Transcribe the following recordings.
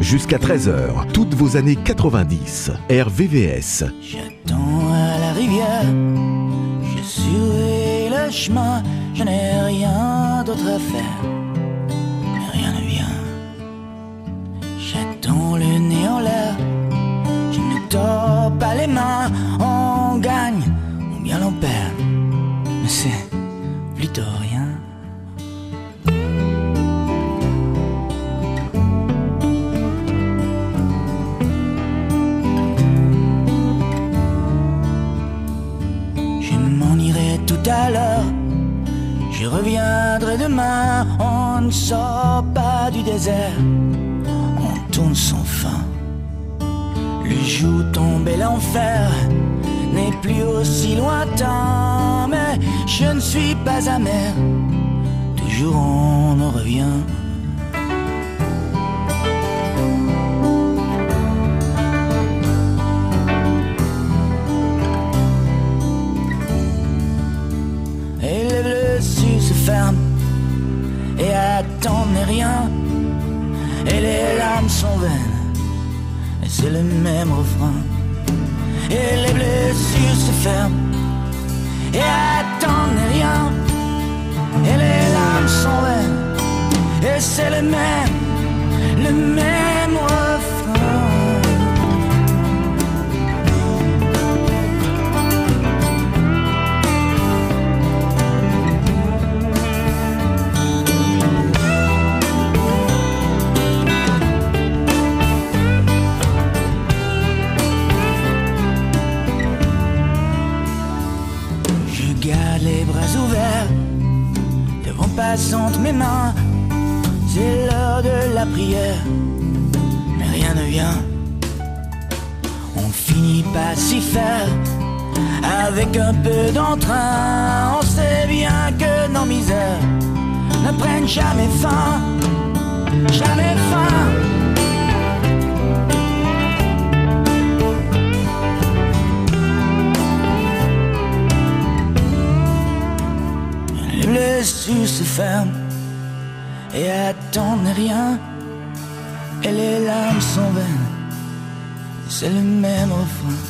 Jusqu'à 13h, toutes vos années 90. RVVS. J'attends à la rivière, je suis le chemin, je n'ai rien d'autre à faire. On ne sort pas du désert. On tourne sans fin. Le jour tombé l'enfer n'est plus aussi lointain. Mais je ne suis pas amer. Toujours on en revient. Attendent rien. Et les larmes sont vaines, et c'est le même refrain. Et les blessures se ferment et attendent rien. Et les larmes sont vaines, et c'est le même, le même passante mes mains. C'est l'heure de la prière, mais rien ne vient. On finit pas s'y faire, avec un peu d'entrain. On sait bien que nos misères ne prennent jamais fin, jamais fin. Les blessures se ferment et attendent rien. Et les larmes sont vaines, c'est le même refrain.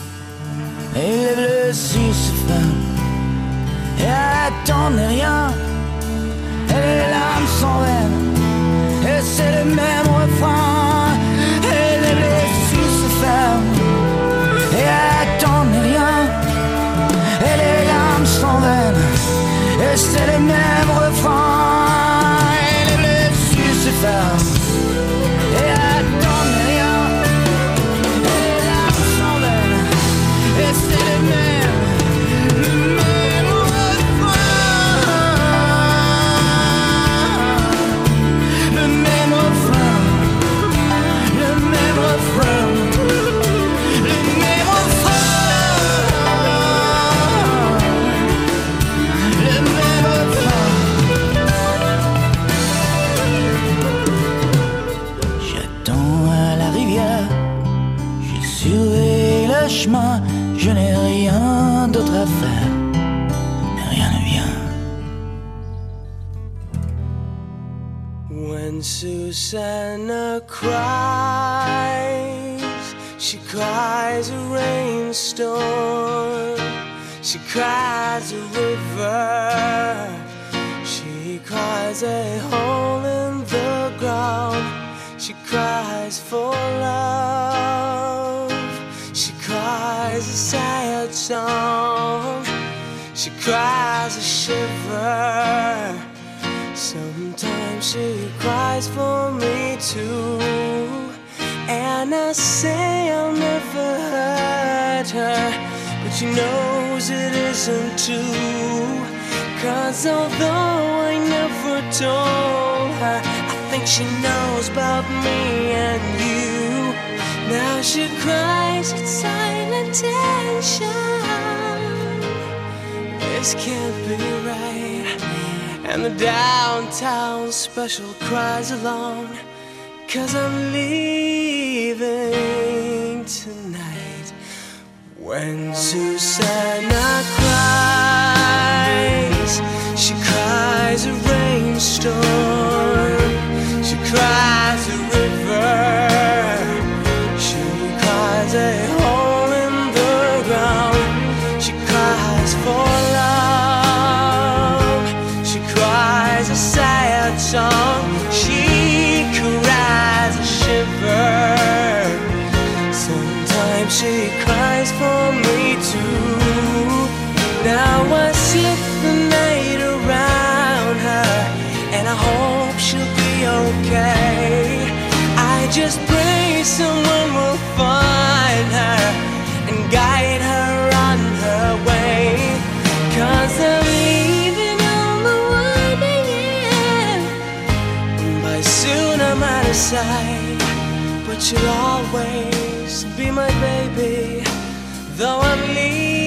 Et les blessures se ferment et attendent rien. Et les larmes sont vaines, et c'est le même refrain. Et les blessures se ferment et attendent rien. Et veines, et c'est les mêmes refrains, Susanna cries, she cries a rainstorm, she cries a river, she cries a hole in the ground, she cries for love. She cries a sad song. She cries a shiver. Sometimes she cries for me too. And I say I'll never hurt her. But she knows it isn't true. Cause although I never told her, I think she knows about me and you. Now she cries in silent tension. This can't be right. And the downtown special cries along. Cause I'm leaving tonight. When Susanna cries, she cries a rainstorm. I'm out of sight. But you'll always be my baby, though I'm leaving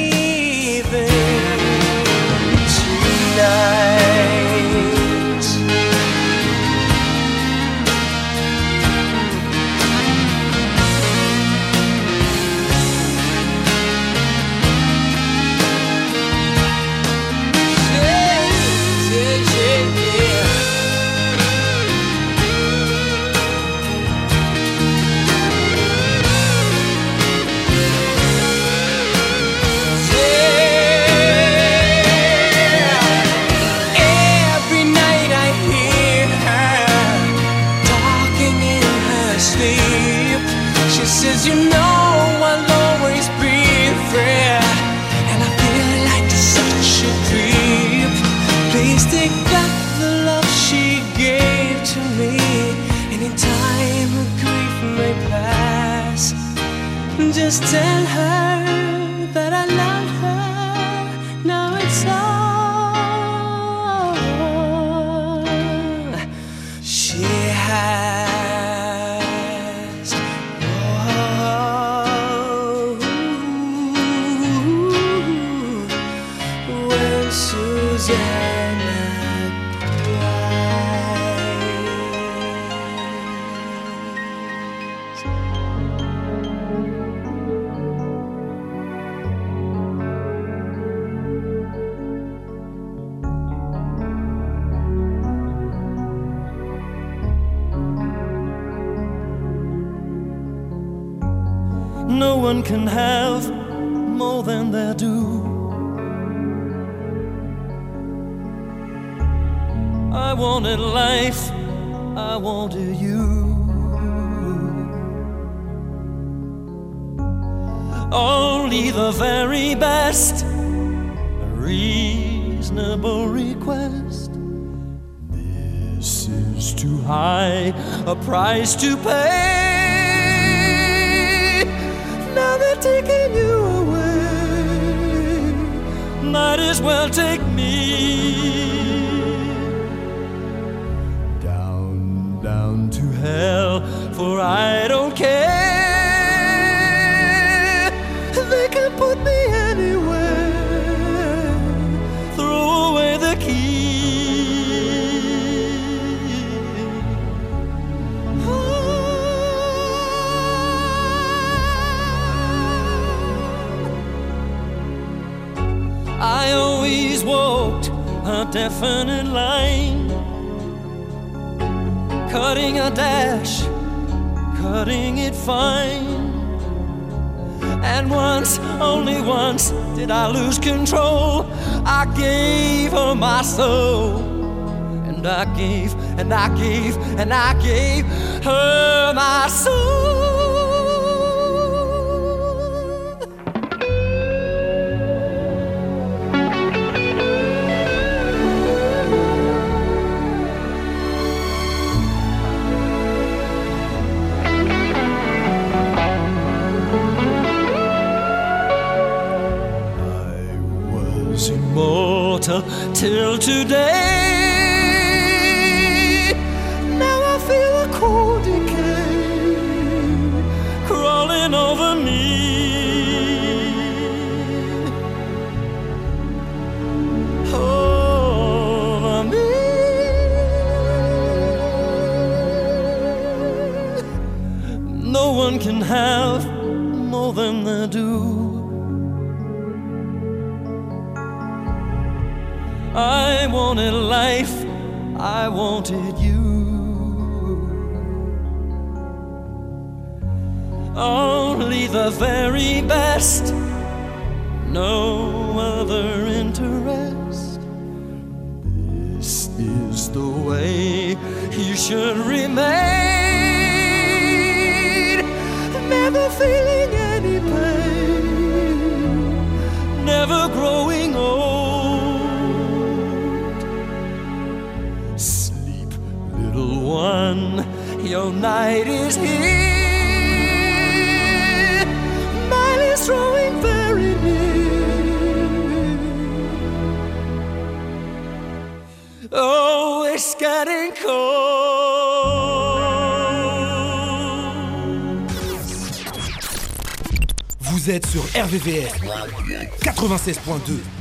one can have more than they do. I wanted life, I wanted you. Only the very best, a reasonable request. This is too high a price to pay. They're taking you away. Might as well take me down, down to hell, for I don't care. Definite line, cutting a dash, cutting it fine. And once, only once, did I lose control. I gave her my soul. And I gave, and I gave, and I gave her my soul. Till today. Wanted life, I wanted you. Only the very best, no other interest. This is the way you should remain. Never feeling any pain, never growing your night is here. Mine is drawing very near. Oh, it's getting cold. Vous êtes sur RVVS 96.2.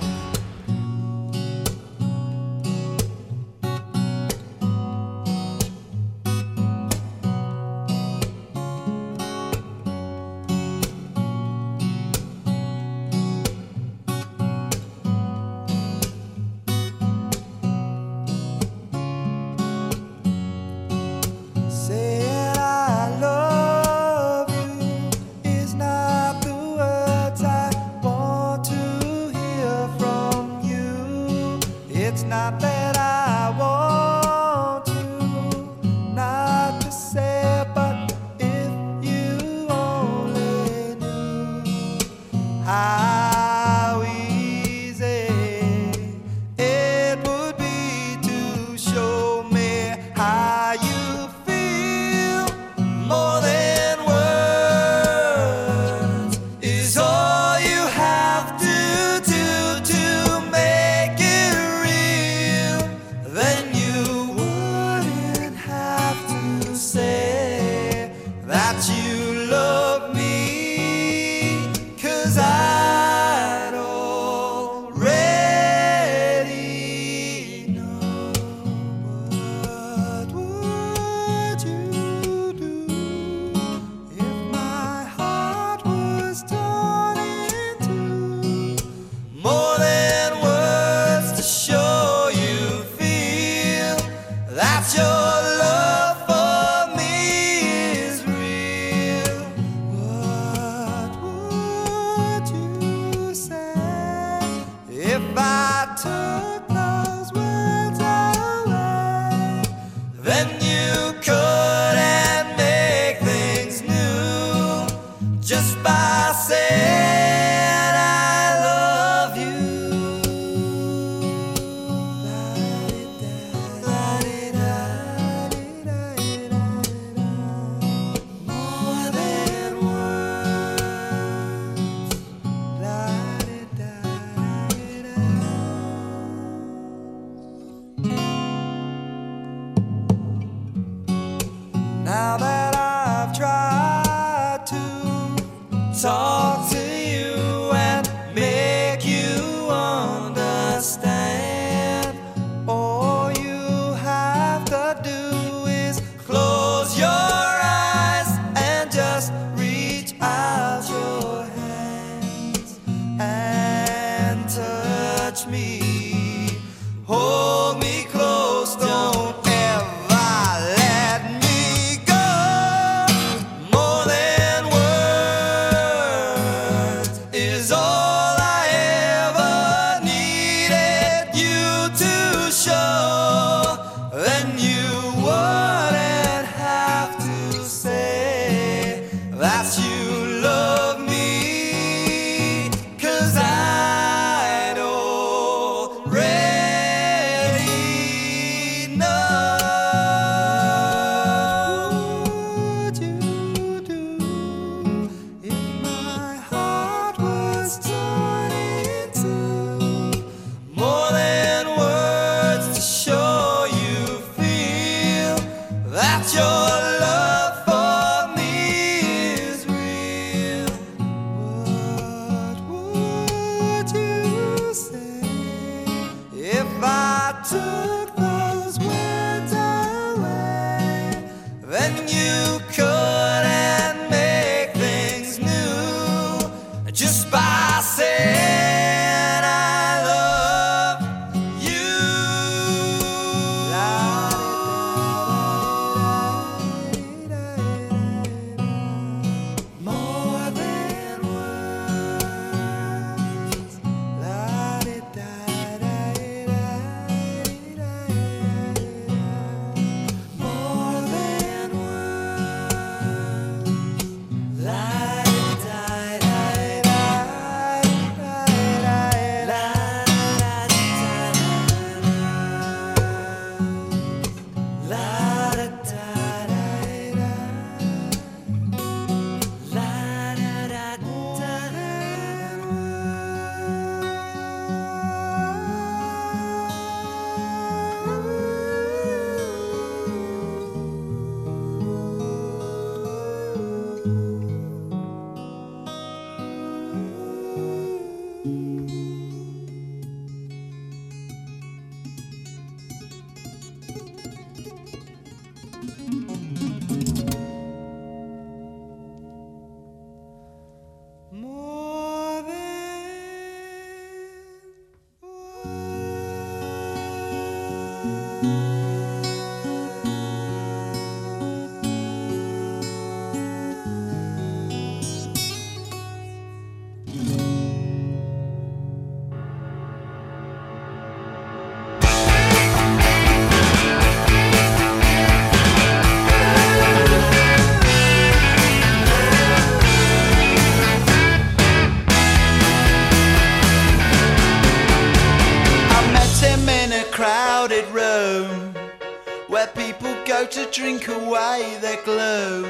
blue.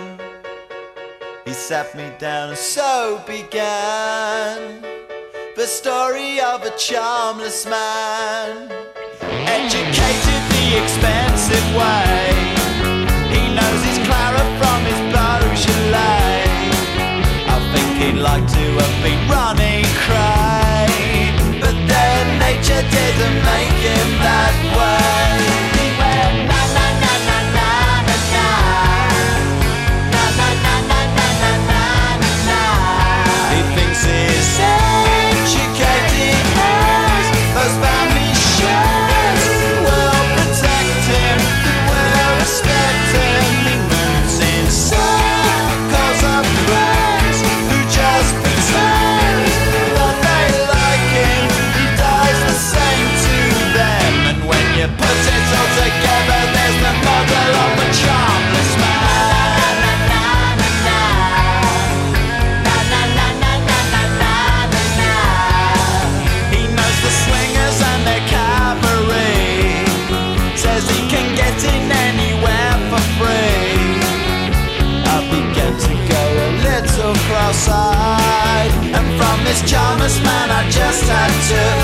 He sat me down and so began the story of a charmless man. Educated the expensive way, he knows his Clara from his Beaujolais. I think he'd like to have been running cray, but then nature didn't make him that way. this charmless man I just had to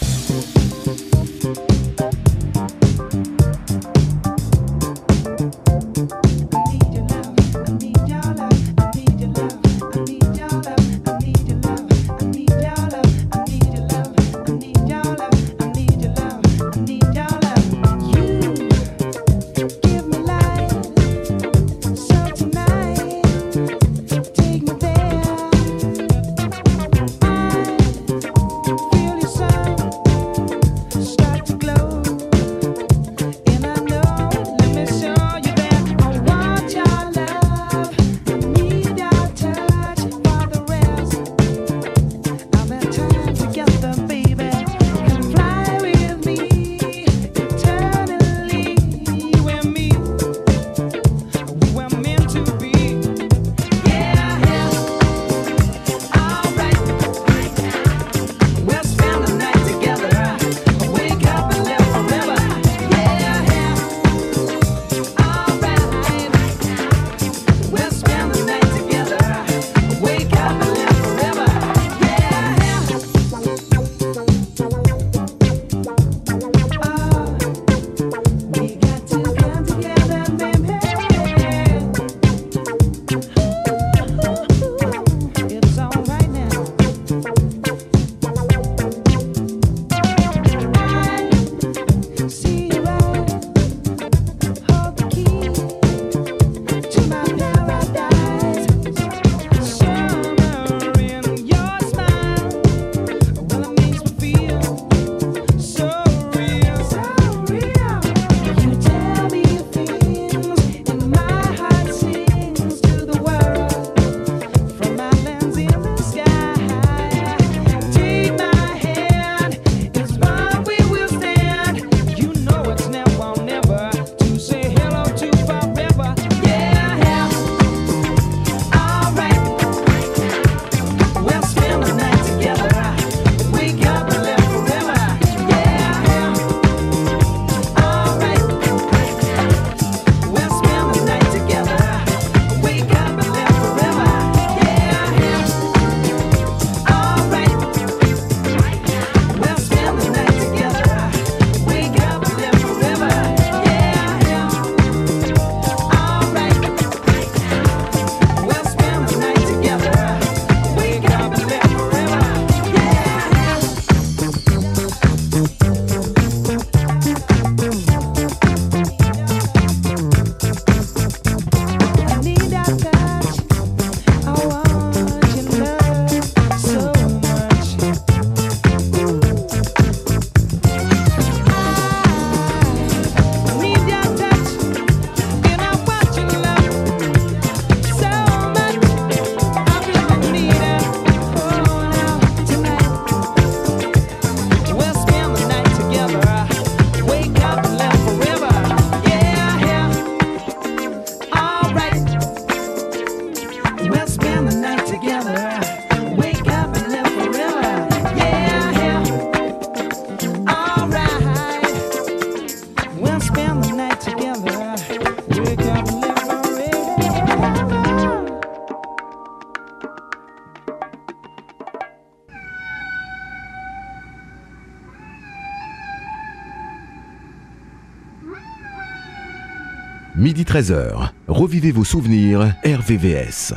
13h, revivez vos souvenirs RVVS.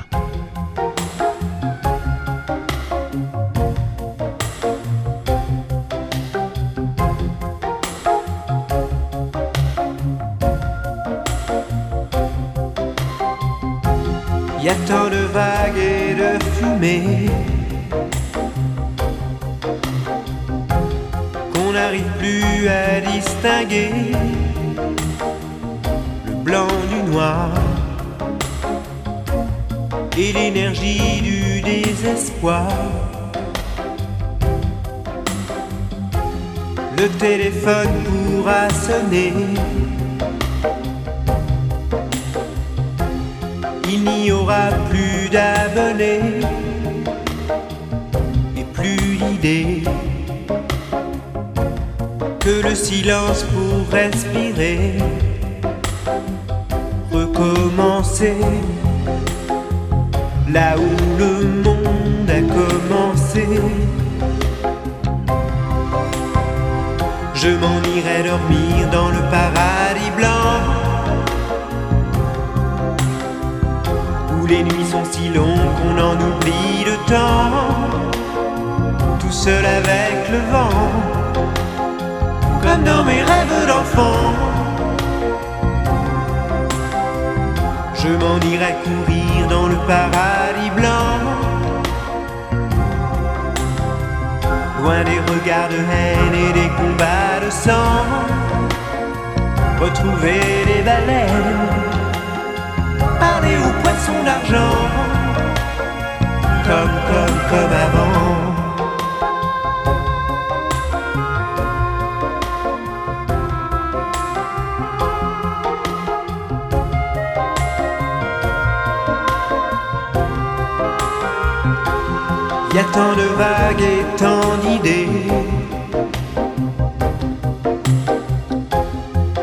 Y a tant de vagues et de fumée qu'on n'arrive plus à distinguer l'énergie du désespoir. Le téléphone pourra sonner. Il n'y aura plus d'abonnés et plus l'idée que le silence pour respirer recommencer là où le monde a commencé. Je m'en irai dormir dans le paradis blanc où les nuits sont si longues qu'on en oublie le temps, tout seul avec le vent, comme dans mes rêves d'enfant. Je m'en irai courir dans le paradis blanc. Loin des regards de haine et des combats de sang. Retrouver les baleines, parler aux poissons d'argent, comme, comme, comme avant. Y a tant de vagues et tant d'idées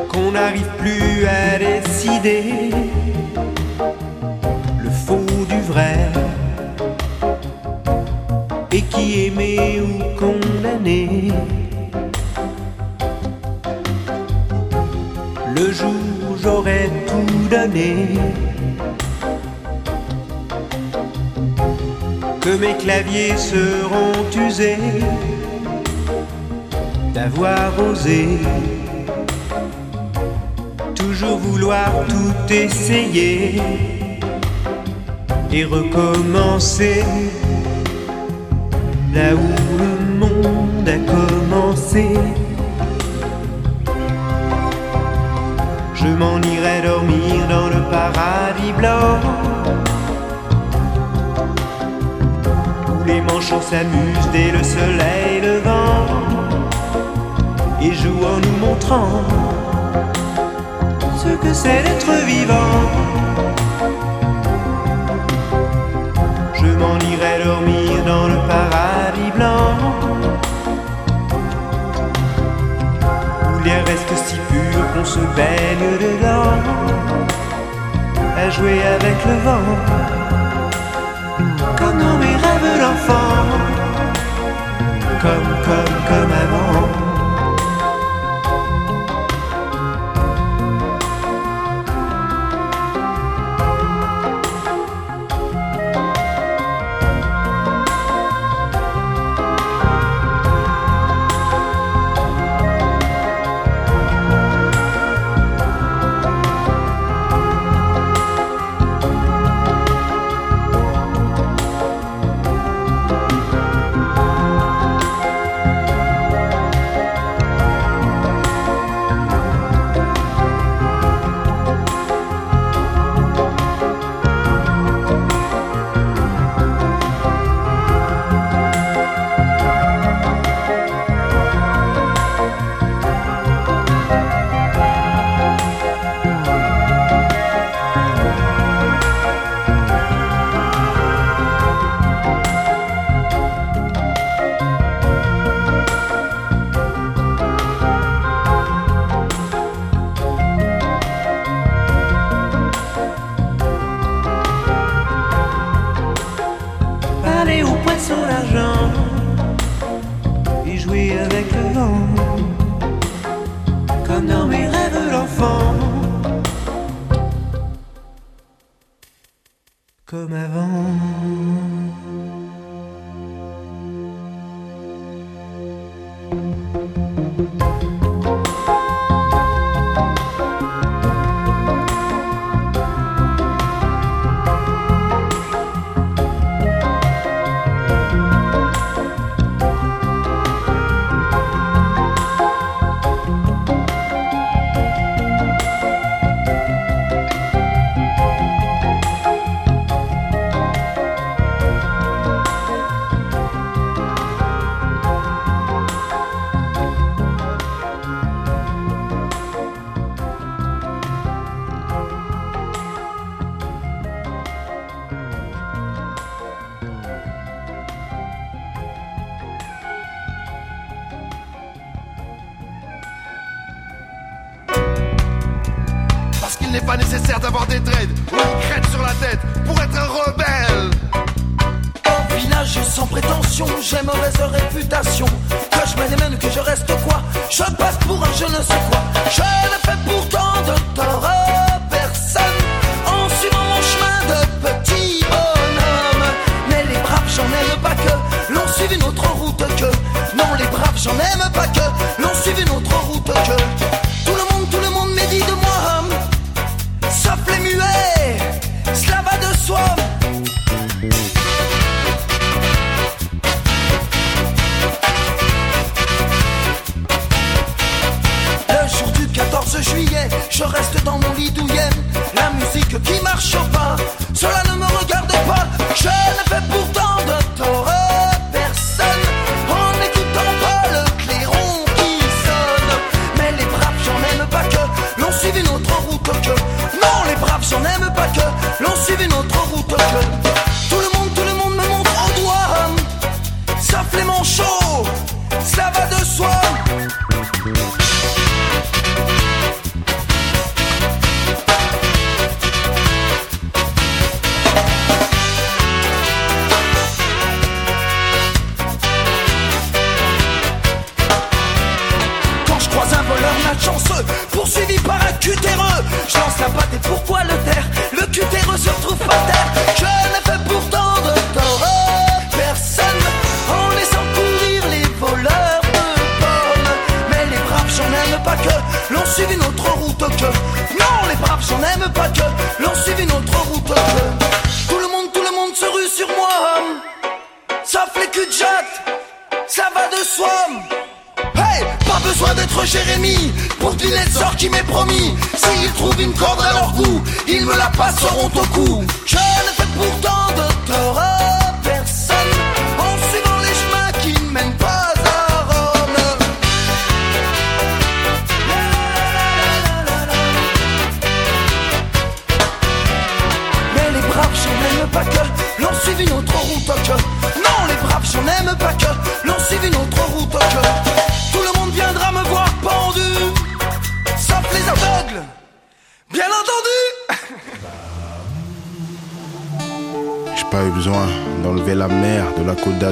qu'on n'arrive plus à décider le faux du vrai et qui aimé ou condamné. Le jour où j'aurais tout donné. Mes claviers seront usés d'avoir osé toujours vouloir tout essayer et recommencer là où le monde a commencé. Je m'en irai dormir dans le paradis blanc les manchots s'amusent dès le soleil levant et jouent en nous montrant ce que c'est d'être vivant. Je m'en irai dormir dans le paradis blanc où l'air reste si pur qu'on se baigne dedans à jouer avec le vent rêves d'enfant, comme, comme, comme avant.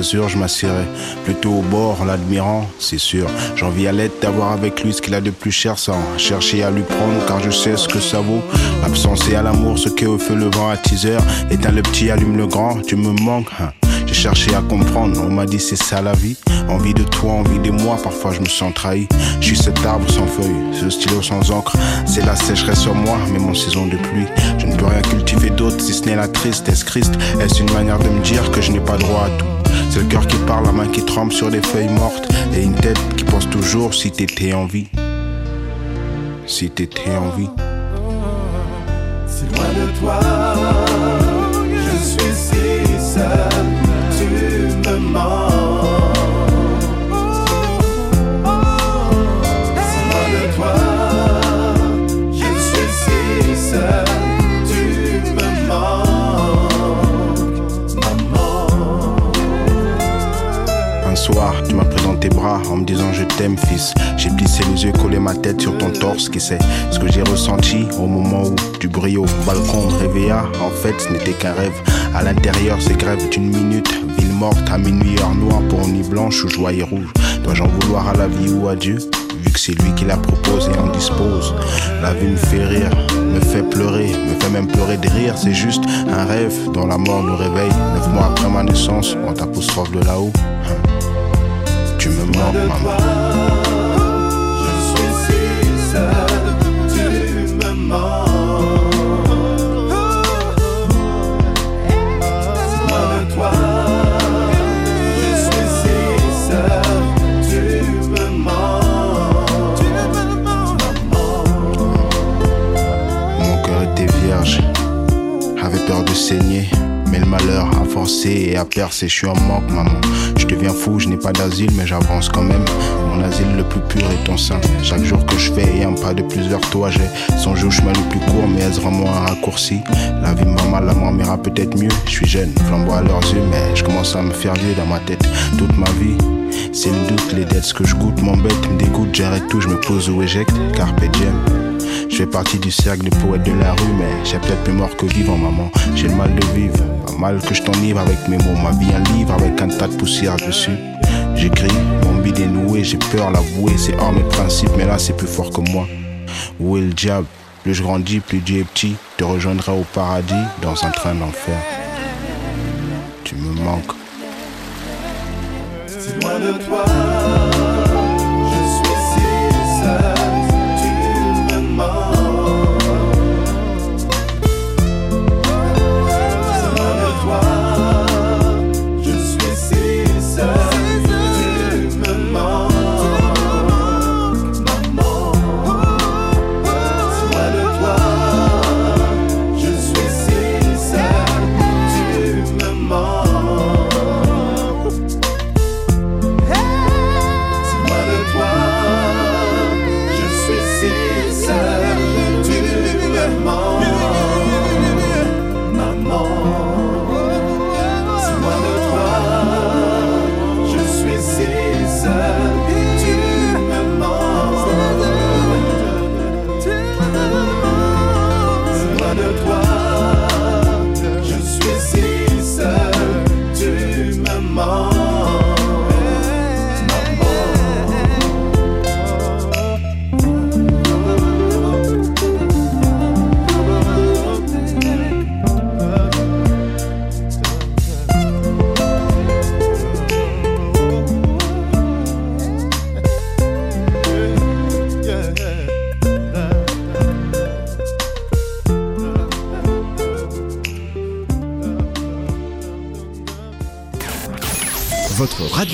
Je m'assierai plutôt au bord l'admirant, c'est sûr. J'envie à l'aide d'avoir avec lui ce qu'il a de plus cher sans chercher à lui prendre, car je sais ce que ça vaut. L'absence et à l'amour, ce que au feu le vent à teaser. Éteins le petit, allume le grand, tu me manques. hein. J'ai cherché à comprendre, on m'a dit c'est ça la vie. Envie de toi, envie de moi, parfois je me sens trahi. Je suis cet arbre sans feuilles, ce stylo sans encre. C'est la sécheresse sur moi, même en saison de pluie. Je ne peux rien cultiver d'autre si ce n'est la tristesse. Christ, est-ce une manière de me dire que je n'ai pas droit à tout? C'est le cœur qui parle, la main qui tremble sur des feuilles mortes. Et une tête qui pense toujours si t'étais en vie. Si t'étais en vie. Si loin de toi, je suis si seul, tu me manques. Tu m'as pris dans tes bras en me disant je t'aime fils. J'ai plissé les yeux, collé ma tête sur ton torse, qui sait ce que j'ai ressenti au moment où du bruit au balcon réveilla. En fait, ce n'était qu'un rêve. À l'intérieur, c'est grève d'une minute. Ville morte à minuit, heure noire pour nuit blanche ou joie et rouge. Dois-je en vouloir à la vie ou à Dieu? Vu que c'est lui qui la propose et en dispose. La vie me fait rire, me fait pleurer, me fait même pleurer de rire. C'est juste un rêve dont la mort nous réveille. Neuf mois après ma naissance, on t'apostrophe de là-haut. Tu me manques, maman. Je suis si seul, tu me manques. Si loin de toi, je suis si seul, tu me manques. Mon cœur était vierge, avait peur de saigner. Mais le malheur a forcé et a percé, je suis en manque, maman. Deviens fou, je n'ai pas d'asile, mais j'avance quand même. Mon asile le plus pur est ton sein. Chaque jour que je fais et un pas de plus vers toi, j'ai songé au chemin le plus court, mais est-ce vraiment un raccourci? La vie me va mal, la mort m'ira peut-être mieux. Je suis jeune, flamboie à leurs yeux, mais je commence à me faire vieux dans ma tête. Toute ma vie, c'est le doute, les dettes, ce que je goûte m'embête, me dégoûte, j'arrête tout, je me pose ou éjecte, carpe diem. Je fais partie du cercle des poètes de la rue, mais j'ai peut-être plus mort que vivant, maman. J'ai le mal de vivre, pas mal que je t'enivre avec mes mots, ma vie un livre avec un tas de poussière dessus. J'écris, mon bide est noué, j'ai peur, l'avouer, c'est hors mes principes, mais là c'est plus fort que moi. Où est le diable? Plus je grandis, plus Dieu est petit, te rejoindrai au paradis dans un train d'enfer. Tu me manques de toi.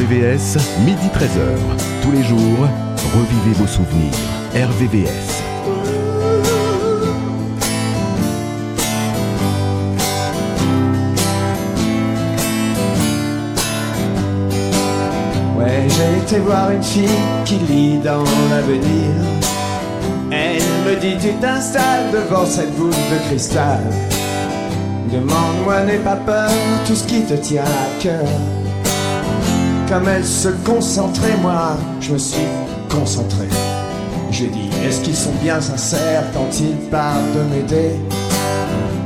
RVVS, midi 13h. Tous les jours, revivez vos souvenirs. RVVS. Ouais, j'ai été voir une fille qui lit dans l'avenir. Elle me dit tu t'installes devant cette boule de cristal. Demande-moi, n'aie pas peur, tout ce qui te tient à cœur. Comme elle se concentrait, moi, je me suis concentré. J'ai dit, est-ce qu'ils sont bien sincères quand ils parlent de m'aider?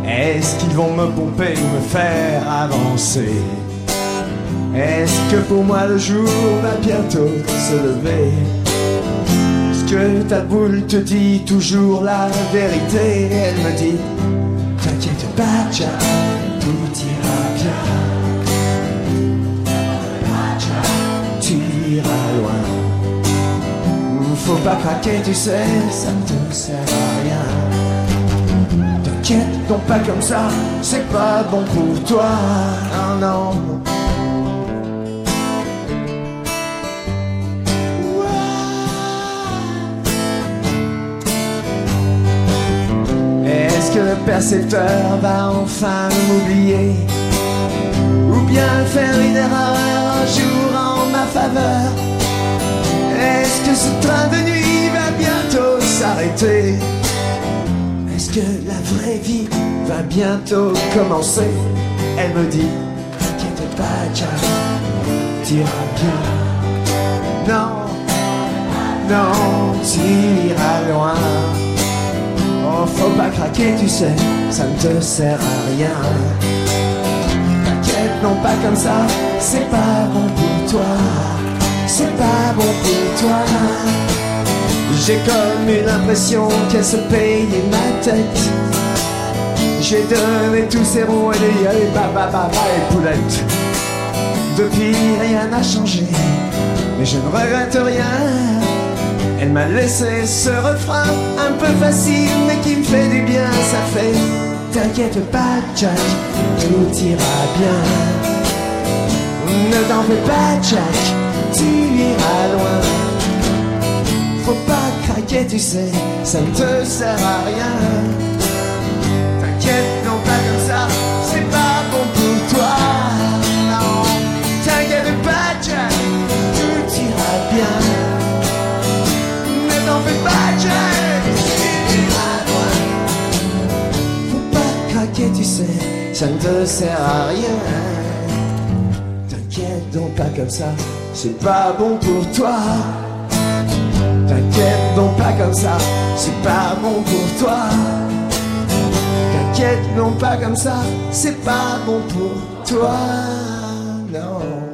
Est-ce qu'ils vont me pomper ou me faire avancer? Est-ce que pour moi le jour va bientôt se lever? Est-ce que ta boule te dit toujours la vérité? Elle me dit, t'inquiète pas, Jack, tout ira bien. Faut pas craquer, tu sais, ça ne te sert à rien. T'inquiète donc pas comme ça, c'est pas bon pour toi. Non, non. Est-ce que le percepteur va enfin m'oublier? Ou bien faire une erreur un jour en ma faveur? Ce train de nuit va bientôt s'arrêter? Est-ce que la vraie vie va bientôt commencer? Elle me dit T'inquiète pas Jack, t'iras bien Non, non, t'iras loin Oh, faut pas craquer, tu sais, ça ne te sert à rien. T'inquiète, non pas comme ça, c'est pas bon pour toi. C'est pas bon pour toi. J'ai comme une impression qu'elle se payait ma tête. J'ai donné tous ces ronds et des bah, bah, bah, et poulettes. Depuis, rien n'a changé, mais je ne regrette rien. Elle m'a laissé ce refrain un peu facile mais qui me fait du bien, ça fait T'inquiète pas Jack, tout ira bien Ne t'en fais pas Jack, tu iras loin. Faut pas craquer tu sais, ça ne te sert à rien. T'inquiète non pas comme ça, c'est pas bon pour toi. Non, t'inquiète pas Jack, tout ira bien. N'en fais pas, Jack Faut pas craquer, tu sais, ça ne te sert à rien. T'inquiète donc pas comme ça, c'est pas bon pour toi. T'inquiète donc pas comme ça, c'est pas bon pour toi. T'inquiète donc pas comme ça, c'est pas bon pour toi. Non.